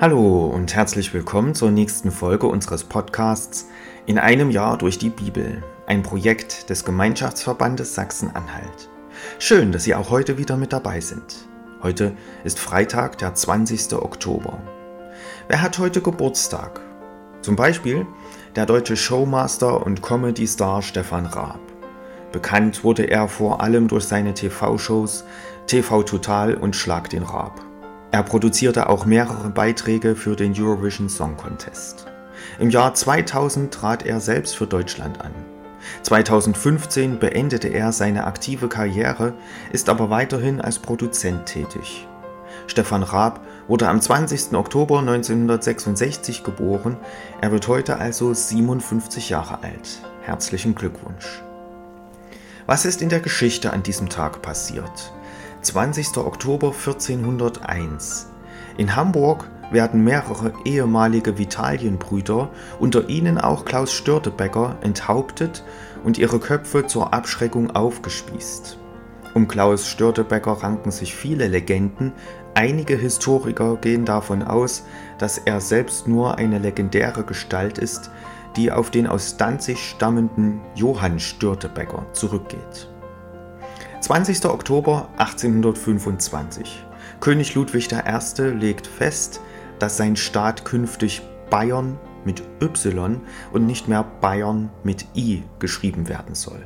Hallo und herzlich willkommen zur nächsten Folge unseres Podcasts In einem Jahr durch die Bibel, ein Projekt des Gemeinschaftsverbandes Sachsen-Anhalt. Schön, dass Sie auch heute wieder mit dabei sind. Heute ist Freitag, der 20. Oktober. Wer hat heute Geburtstag? Zum Beispiel der deutsche Showmaster und Comedy-Star Stefan Raab. Bekannt wurde er vor allem durch seine TV-Shows TV Total und Schlag den Raab. Er produzierte auch mehrere Beiträge für den Eurovision Song Contest. Im Jahr 2000 trat er selbst für Deutschland an. 2015 beendete er seine aktive Karriere, ist aber weiterhin als Produzent tätig. Stefan Raab wurde am 20. Oktober 1966 geboren, er wird heute also 57 Jahre alt. Herzlichen Glückwunsch. Was ist in der Geschichte an diesem Tag passiert? 20. Oktober 1401. In Hamburg werden mehrere ehemalige Vitalienbrüder, unter ihnen auch Klaus Störtebecker, enthauptet und ihre Köpfe zur Abschreckung aufgespießt. Um Klaus Störtebecker ranken sich viele Legenden, einige Historiker gehen davon aus, dass er selbst nur eine legendäre Gestalt ist, die auf den aus Danzig stammenden Johann Störtebecker zurückgeht. 20. Oktober 1825. König Ludwig I. legt fest, dass sein Staat künftig Bayern mit Y und nicht mehr Bayern mit I geschrieben werden soll.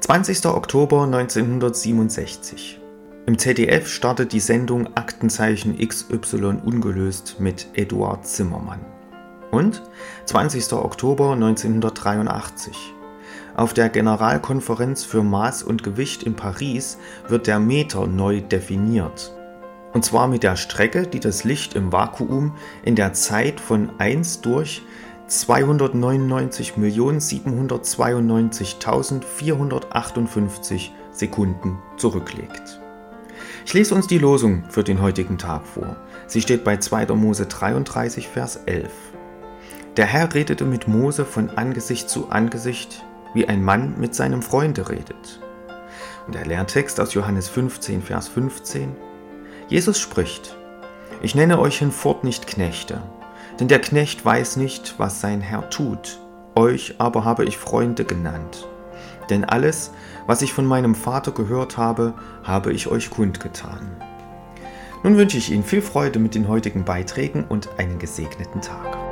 20. Oktober 1967. Im ZDF startet die Sendung Aktenzeichen XY ungelöst mit Eduard Zimmermann. Und 20. Oktober 1983. Auf der Generalkonferenz für Maß und Gewicht in Paris wird der Meter neu definiert. Und zwar mit der Strecke, die das Licht im Vakuum in der Zeit von 1 durch 299.792.458 Sekunden zurücklegt. Ich lese uns die Losung für den heutigen Tag vor. Sie steht bei 2. Mose 33, Vers 11. Der Herr redete mit Mose von Angesicht zu Angesicht wie ein Mann mit seinem Freunde redet. Und der Lehrtext aus Johannes 15, Vers 15. Jesus spricht, ich nenne euch hinfort nicht Knechte, denn der Knecht weiß nicht, was sein Herr tut, euch aber habe ich Freunde genannt. Denn alles, was ich von meinem Vater gehört habe, habe ich euch kundgetan. Nun wünsche ich Ihnen viel Freude mit den heutigen Beiträgen und einen gesegneten Tag.